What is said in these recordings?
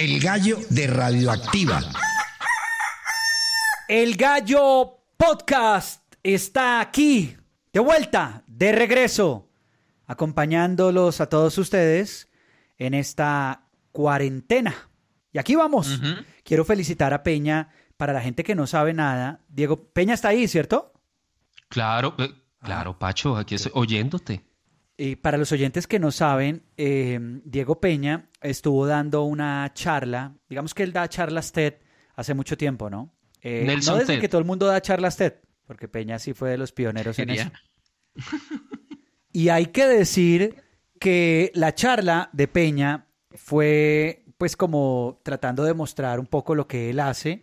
El gallo de Radioactiva. El gallo podcast está aquí, de vuelta, de regreso, acompañándolos a todos ustedes en esta cuarentena. Y aquí vamos. Quiero felicitar a Peña. Para la gente que no sabe nada, Diego Peña está ahí, ¿cierto? Claro, eh, claro, Pacho, aquí estoy oyéndote. Y para los oyentes que no saben, eh, Diego Peña estuvo dando una charla, digamos que él da charlas TED hace mucho tiempo, ¿no? Eh, Nelson no desde TED. que todo el mundo da charlas TED, porque Peña sí fue de los pioneros en eso. Y hay que decir que la charla de Peña fue pues como tratando de mostrar un poco lo que él hace,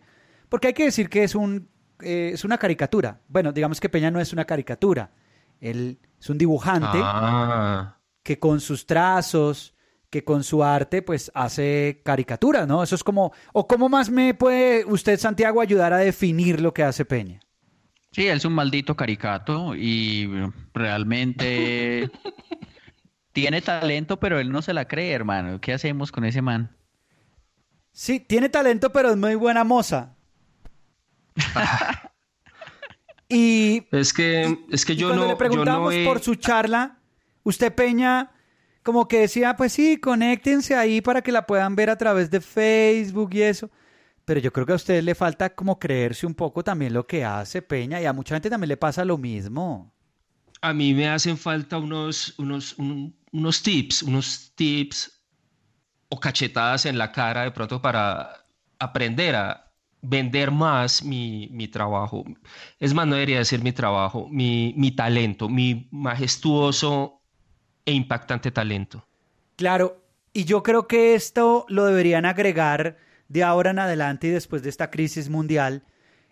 porque hay que decir que es un eh, es una caricatura. Bueno, digamos que Peña no es una caricatura. Él es un dibujante Ah, que con sus trazos, que con su arte, pues hace caricaturas, ¿no? Eso es como, o cómo más me puede usted, Santiago, ayudar a definir lo que hace Peña. Sí, él es un maldito caricato y realmente tiene talento, pero él no se la cree, hermano. ¿Qué hacemos con ese man? Sí, tiene talento, pero es muy buena moza. y es que, es que yo cuando no, le yo preguntamos no he- por su charla, usted Peña como que decía, pues sí, conéctense ahí para que la puedan ver a través de Facebook y eso. Pero yo creo que a usted le falta como creerse un poco también lo que hace Peña y a mucha gente también le pasa lo mismo. a mí me hacen falta unos, unos, un- unos tips, unos tips o cachetadas en la cara de pronto para aprender a vender más mi, mi trabajo. Es más, no debería decir mi trabajo, mi, mi talento, mi majestuoso e impactante talento. Claro, y yo creo que esto lo deberían agregar de ahora en adelante y después de esta crisis mundial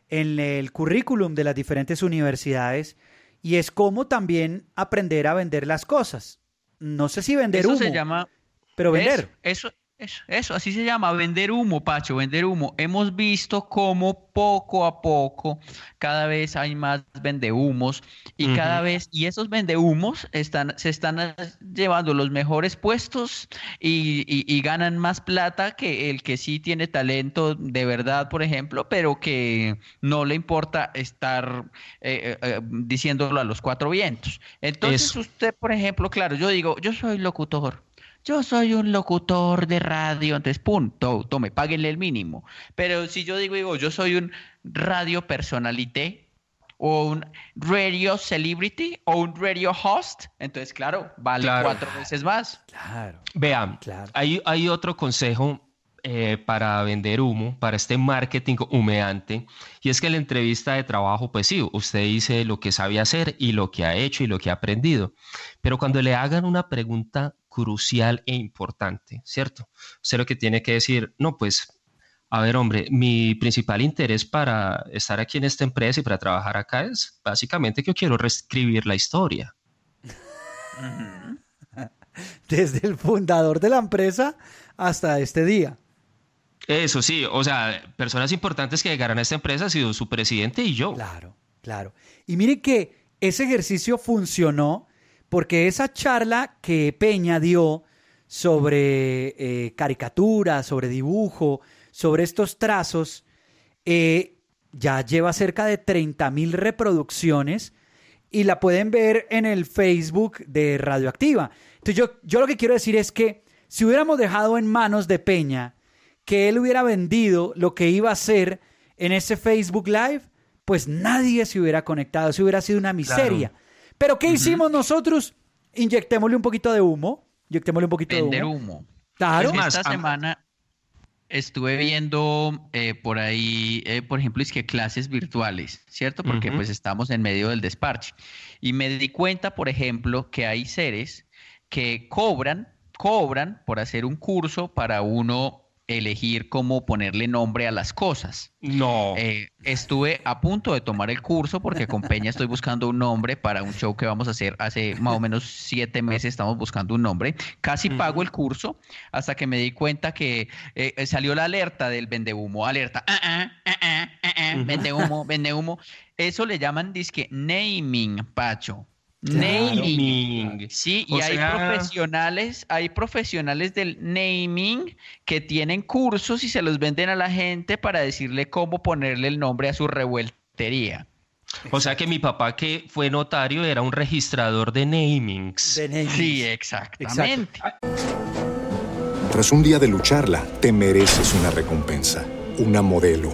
en el currículum de las diferentes universidades y es como también aprender a vender las cosas. No sé si vender Eso humo, se llama... pero vender. Eso, eso, eso, eso, así se llama, vender humo, Pacho, vender humo. Hemos visto cómo poco a poco cada vez hay más vendehumos y cada vez, y esos vendehumos están, se están llevando los mejores puestos y, y- y ganan más plata que el que sí tiene talento de verdad, por ejemplo, pero que no le importa estar eh, eh, eh, diciéndolo a los cuatro vientos. Entonces Eso. usted, por ejemplo, claro, yo digo, yo soy locutor. Yo soy un locutor de radio, entonces, punto, tome, páguenle el mínimo. Pero si yo digo, digo, yo soy un radio personalité o un radio celebrity o un radio host, entonces, claro, vale Claro. cuatro veces más. Claro. Vean, Claro. hay, hay otro consejo eh, para vender humo, para este marketing humeante, y es que en la entrevista de trabajo, pues sí, usted dice lo que sabe hacer y lo que ha hecho y lo que ha aprendido, pero cuando le hagan una pregunta crucial e importante, ¿cierto? Usted lo que tiene que decir, no, pues, a ver, hombre, mi principal interés para estar aquí en esta empresa y para trabajar acá es básicamente que yo quiero reescribir la historia. Desde el fundador de la empresa hasta este día. Eso sí, o sea, personas importantes que llegaron a esta empresa ha sido su presidente y yo. Claro, claro. Y mire que ese ejercicio funcionó porque esa charla que Peña dio sobre eh, caricatura, sobre dibujo, sobre estos trazos, eh, ya lleva cerca de 30 mil reproducciones y la pueden ver en el Facebook de Radioactiva. Entonces yo, yo lo que quiero decir es que si hubiéramos dejado en manos de Peña que él hubiera vendido lo que iba a hacer en ese Facebook Live, pues nadie se hubiera conectado, se hubiera sido una miseria. Pero ¿qué hicimos nosotros? Inyectémosle un poquito de humo, inyectémosle un poquito Vender de humo. humo. Claro. Esta semana estuve viendo eh, por ahí, eh, por ejemplo, es que clases virtuales, ¿cierto? Porque pues estamos en medio del desparche. Y me di cuenta, por ejemplo, que hay seres que cobran, cobran por hacer un curso para uno elegir cómo ponerle nombre a las cosas. No. Eh, estuve a punto de tomar el curso porque con Peña estoy buscando un nombre para un show que vamos a hacer hace más o menos siete meses. Estamos buscando un nombre. Casi pago el curso hasta que me di cuenta que eh, salió la alerta del vende humo. Alerta. Ah, ah, ah, ah, ah, ah, Ujú. Vende humo, vende humo. Eso le llaman disque naming, Pacho. Claro. Naming. Sí, O y hay profesionales, hay profesionales del naming que tienen cursos y se los venden a la gente para decirle cómo ponerle el nombre a su revueltería. O sea que mi papá que fue notario era un registrador de namings. De naming. Sí, exactamente. Tras un día de lucharla, te mereces una recompensa, una modelo,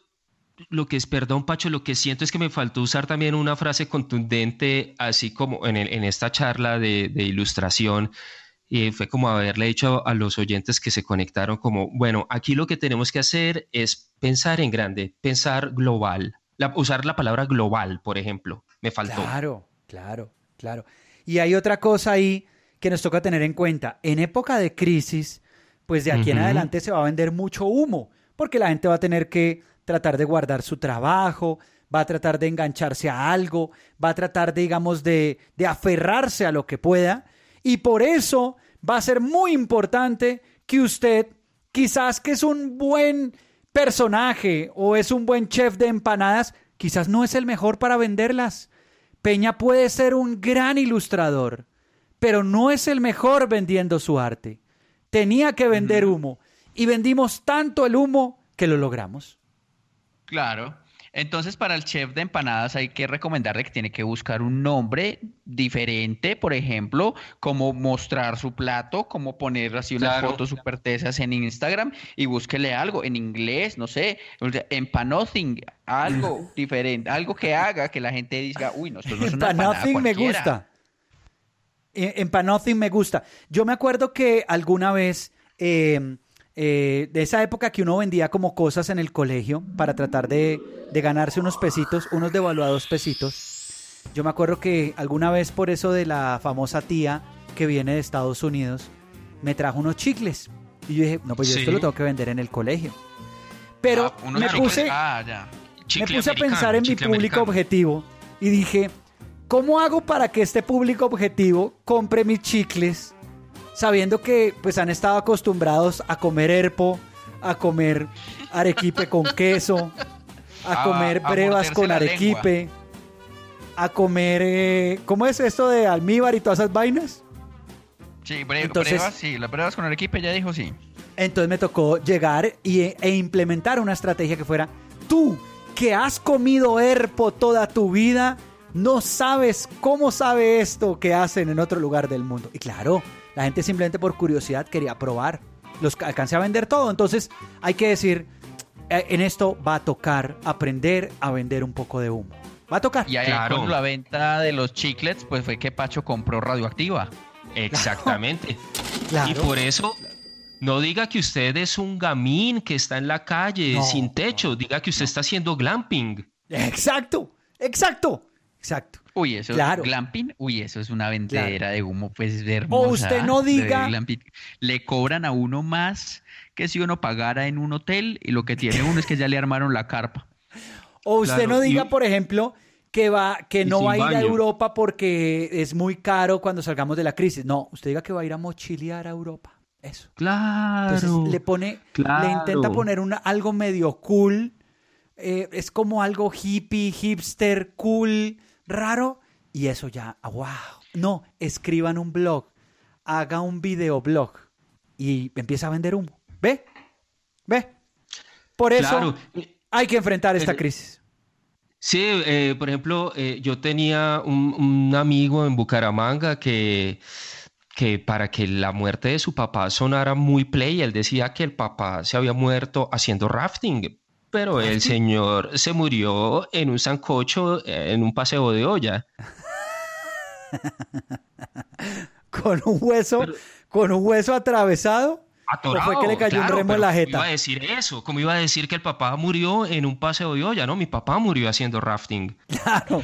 lo que es, perdón, Pacho, lo que siento es que me faltó usar también una frase contundente, así como en, el- en esta charla de, de ilustración. Y fue como haberle dicho a, a los oyentes que se conectaron como, bueno, aquí lo que tenemos que hacer es pensar en grande, pensar global, La- usar la palabra global, por ejemplo, me faltó. Claro, claro, claro. Y hay otra cosa ahí que nos toca tener en cuenta. En época de crisis, pues de aquí en adelante se va a vender mucho humo, porque la gente va a tener que tratar de guardar su trabajo, va a tratar de engancharse a algo, va a tratar, digamos, de, de aferrarse a lo que pueda. Y por eso va a ser muy importante que usted, quizás que es un buen personaje o es un buen chef de empanadas, quizás no es el mejor para venderlas. Peña puede ser un gran ilustrador, pero no es el mejor vendiendo su arte. Tenía que vender humo y vendimos tanto el humo que lo logramos. Claro. Entonces, para el chef de empanadas hay que recomendarle que tiene que buscar un nombre diferente, por ejemplo, como mostrar su plato, como poner así unas Claro. fotos súper tesas en Instagram y búsquele algo en inglés, no sé, empanothing, algo diferente, algo que haga que la gente diga, uy, no, esto no es una empanada Empanothing me cualquiera". gusta. Empanothing me gusta. Yo me acuerdo que alguna vez, eh, eh, de esa época que uno vendía como cosas en el colegio para tratar de, de ganarse unos pesitos, unos devaluados pesitos. Yo me acuerdo que alguna vez por eso de la famosa tía que viene de Estados Unidos, me trajo unos chicles. Y yo dije, no, pues yo esto lo tengo que vender en el colegio. Pero Ah, me puse, Ah, me puse a pensar en mi público americano. objetivo y dije, ¿cómo hago para que este público objetivo compre mis chicles sabiendo que pues han estado acostumbrados a comer herpo, a comer arequipe con queso, a A- comer brevas con arequipe, a comer, eh, ¿cómo es esto de almíbar y todas esas vainas? Sí, bre- Entonces- brevas, sí, las brevas con Arequipe ya dijo sí. Entonces me tocó llegar y, e implementar una estrategia que fuera, tú que has comido herpo toda tu vida, no sabes cómo sabe esto que hacen en otro lugar del mundo. Y claro, la gente simplemente por curiosidad quería probar. Los ca- alcancé a vender todo. Entonces hay que decir, eh, en esto va a tocar aprender a vender un poco de humo. Va a tocar. Y ahí Claro. con la venta de los chiclets, pues fue que Pacho compró Radioactiva. Exactamente. Claro. Y por eso, no diga que usted es un gamín que está en la calle No, sin techo, diga que usted está haciendo glamping. Exacto, exacto, exacto. Uy, eso Claro. glamping, uy, eso es una vendedera de humo, pues de hermosa. O usted no diga-. Le cobran a uno más que si uno pagara en un hotel y lo que tiene uno es que ya le armaron la carpa. O usted Claro, no diga, por ejemplo, que va, que no va a ir a. Europa porque es muy caro cuando salgamos de la crisis. No, usted diga que va a ir a mochilear a Europa. Eso. Claro. Entonces le pone, le intenta poner una, algo medio cool, eh, es como algo hippie, hipster, cool, raro, y eso ya, wow. No, escriban un blog, haga un videoblog y empieza a vender humo. ¿Ve? ¿Ve? Por eso hay que enfrentar esta crisis. Sí, eh, por ejemplo, eh, yo tenía un, amigo en Bucaramanga que, que para que la muerte de su papá sonara muy play, él decía que el papá se había muerto haciendo rafting, pero el señor se murió en un sancocho en un paseo de olla. con un hueso, con un hueso atravesado. ¿O fue que le cayó un remo en la jeta? iba a decir eso? ¿Cómo iba a decir que el papá murió en un paseo de olla? No, mi papá murió haciendo rafting. Claro,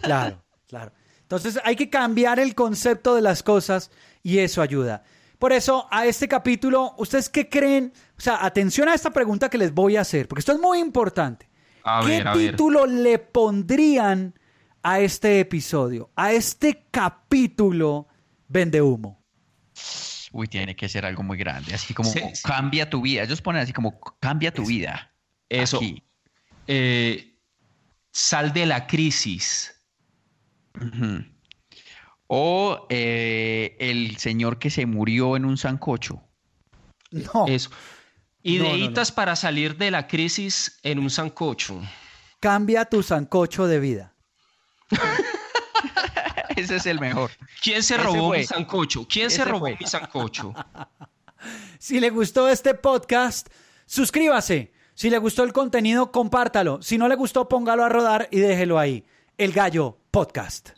claro, claro. Entonces hay que cambiar el concepto de las cosas y eso ayuda. Por eso, a este capítulo, ¿ustedes qué creen? O sea, atención a esta pregunta que les voy a hacer, porque esto es muy importante. A ¿Qué ver, título le pondrían a este episodio, a este capítulo Vende Humo? Uy, tiene que ser algo muy grande, así como cambia tu vida. Ellos ponen así como cambia tu vida. Eso. Eh, sal de la crisis. O eh, el señor que se murió en un sancocho. No. Eso. Ideitas para salir de la crisis en un sancocho. Cambia tu sancocho de vida. Ese es el mejor. ¿Quién se robó mi sancocho? ¿Quién se robó mi sancocho? si le gustó este podcast, suscríbase. Si le gustó el contenido, compártalo. Si no le gustó, póngalo a rodar y déjelo ahí. El Gallo Podcast.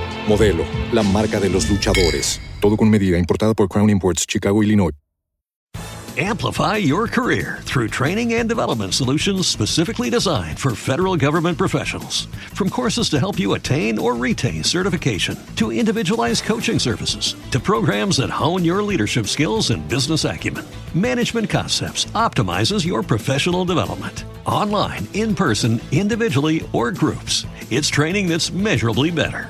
Modelo, la marca de los luchadores. Todo con medida, importada por Crown Imports, Chicago, Illinois. Amplify your career through training and development solutions specifically designed for federal government professionals. From courses to help you attain or retain certification, to individualized coaching services, to programs that hone your leadership skills and business acumen, Management Concepts optimizes your professional development. Online, in person, individually, or groups, it's training that's measurably better.